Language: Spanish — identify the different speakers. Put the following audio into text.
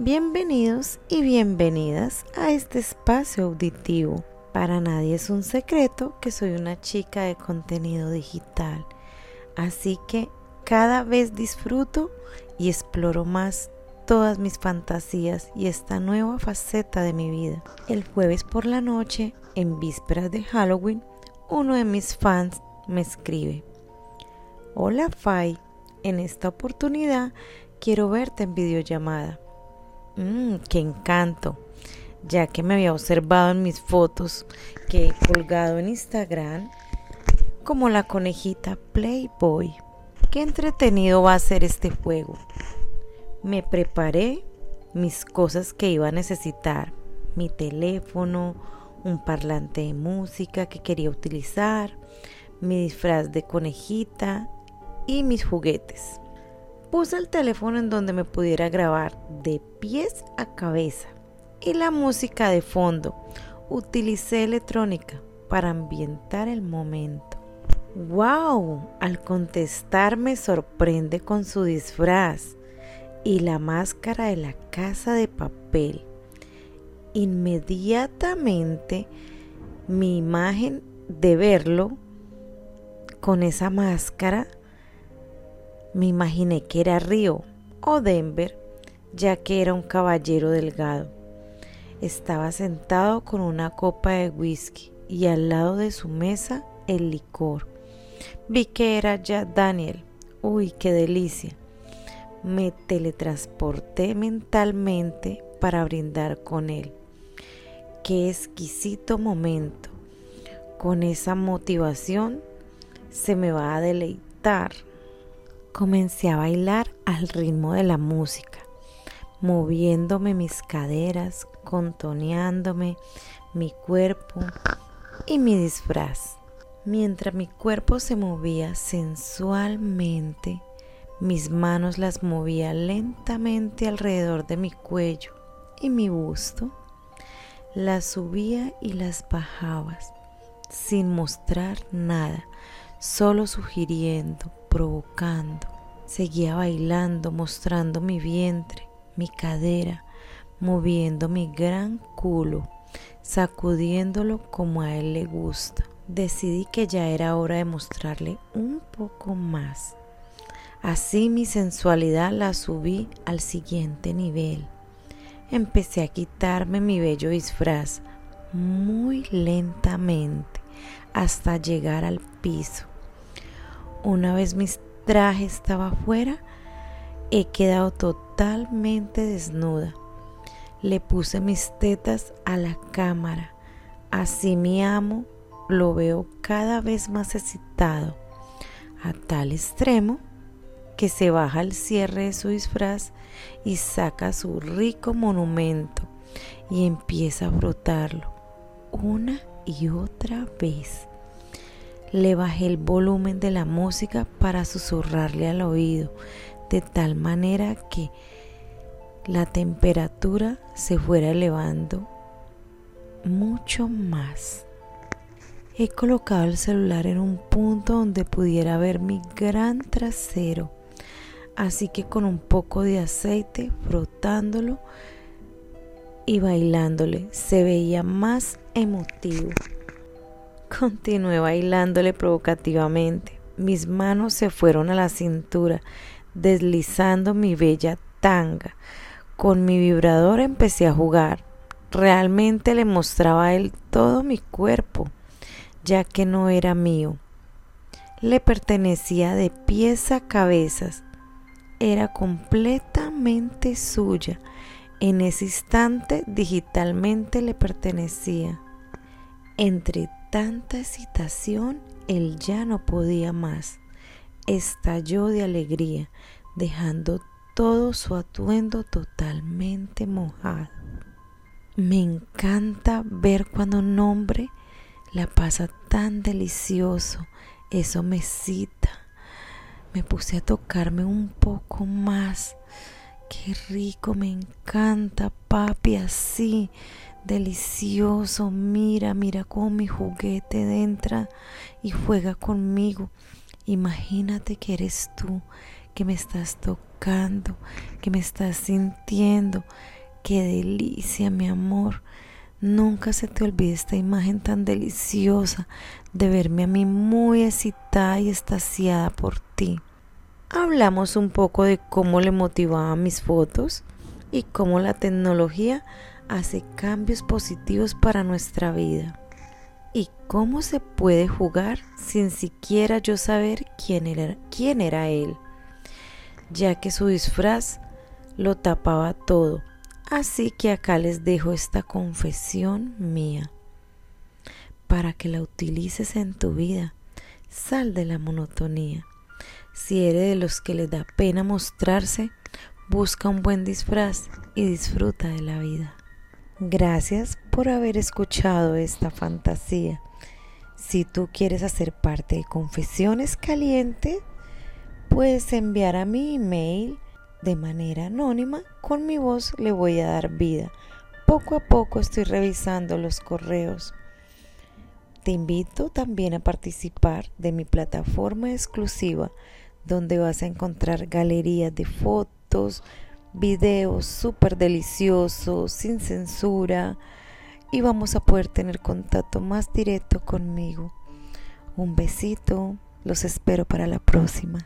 Speaker 1: Bienvenidos y bienvenidas a este espacio auditivo. Para nadie es un secreto que soy una chica de contenido digital, así que cada vez disfruto y exploro más todas mis fantasías y esta nueva faceta de mi vida. El jueves por la noche, en vísperas de Halloween, uno de mis fans me escribe, Hola Fai, en esta oportunidad quiero verte en videollamada. Mmm, qué encanto, ya que me había observado en mis fotos que he colgado en Instagram como la conejita Playboy. Qué entretenido va a ser este juego. Me preparé mis cosas que iba a necesitar, mi teléfono, un parlante de música que quería utilizar, mi disfraz de conejita y mis juguetes. Puse el teléfono en donde me pudiera grabar de pies a cabeza y la música de fondo. Utilicé electrónica para ambientar el momento. ¡Wow! Al contestar me sorprende con su disfraz y la máscara de la casa de papel. Inmediatamente mi imagen de verlo con esa máscara me imaginé que era Río o Denver, ya que era un caballero delgado. Estaba sentado con una copa de whisky y al lado de su mesa el licor. Vi que era ya Daniel. Uy, qué delicia. Me teletransporté mentalmente para brindar con él. Qué exquisito momento. Con esa motivación se me va a deleitar Comencé a bailar al ritmo de la música, moviéndome mis caderas, contoneándome mi cuerpo y mi disfraz. Mientras mi cuerpo se movía sensualmente, mis manos las movía lentamente alrededor de mi cuello y mi busto. Las subía y las bajaba sin mostrar nada, solo sugiriendo, provocando. Seguía bailando, mostrando mi vientre, mi cadera, moviendo mi gran culo, sacudiéndolo como a él le gusta. Decidí que ya era hora de mostrarle un poco más. Así mi sensualidad la subí al siguiente nivel. Empecé a quitarme mi bello disfraz muy lentamente hasta llegar al piso. Una vez mi traje estaba afuera, he quedado totalmente desnuda. Le puse mis tetas a la cámara. Así mi amo lo veo cada vez más excitado, a tal extremo que se baja el cierre de su disfraz y saca su rico monumento y empieza a frotarlo una y otra vez. Le bajé el volumen de la música para susurrarle al oído, de tal manera que la temperatura se fuera elevando mucho más. He colocado el celular en un punto donde pudiera ver mi gran trasero, así que con un poco de aceite frotándolo y bailándole se veía más emotivo. Continué bailándole provocativamente. Mis manos se fueron a la cintura, deslizando mi bella tanga. Con mi vibrador empecé a jugar. Realmente le mostraba a él todo mi cuerpo, ya que no era mío. Le pertenecía de pies a cabezas. Era completamente suya. En ese instante digitalmente le pertenecía. Entre tanta excitación, él ya no podía más. Estalló de alegría, dejando todo su atuendo totalmente mojado. Me encanta ver cuando un hombre la pasa tan delicioso, eso me cita. Me puse a tocarme un poco más. Qué rico, me encanta, papi, así delicioso, mira, mira cómo mi juguete entra y juega conmigo. Imagínate que eres tú, que me estás tocando, que me estás sintiendo. Qué delicia, mi amor. Nunca se te olvide esta imagen tan deliciosa de verme a mí muy excitada y estaciada por ti. Hablamos un poco de cómo le motivaba mis fotos y cómo la tecnología hace cambios positivos para nuestra vida. Y cómo se puede jugar sin siquiera yo saber quién era, quién era él, ya que su disfraz lo tapaba todo. Así que acá les dejo esta confesión mía para que la utilices en tu vida. Sal de la monotonía. Si eres de los que les da pena mostrarse, busca un buen disfraz y disfruta de la vida. Gracias por haber escuchado esta fantasía. Si tú quieres hacer parte de Confesiones Caliente, puedes enviar a mi email de manera anónima. Con mi voz le voy a dar vida. Poco a poco estoy revisando los correos. Te invito también a participar de mi plataforma exclusiva donde vas a encontrar galerías de fotos, videos súper deliciosos, sin censura y vamos a poder tener contacto más directo conmigo. Un besito, los espero para la próxima.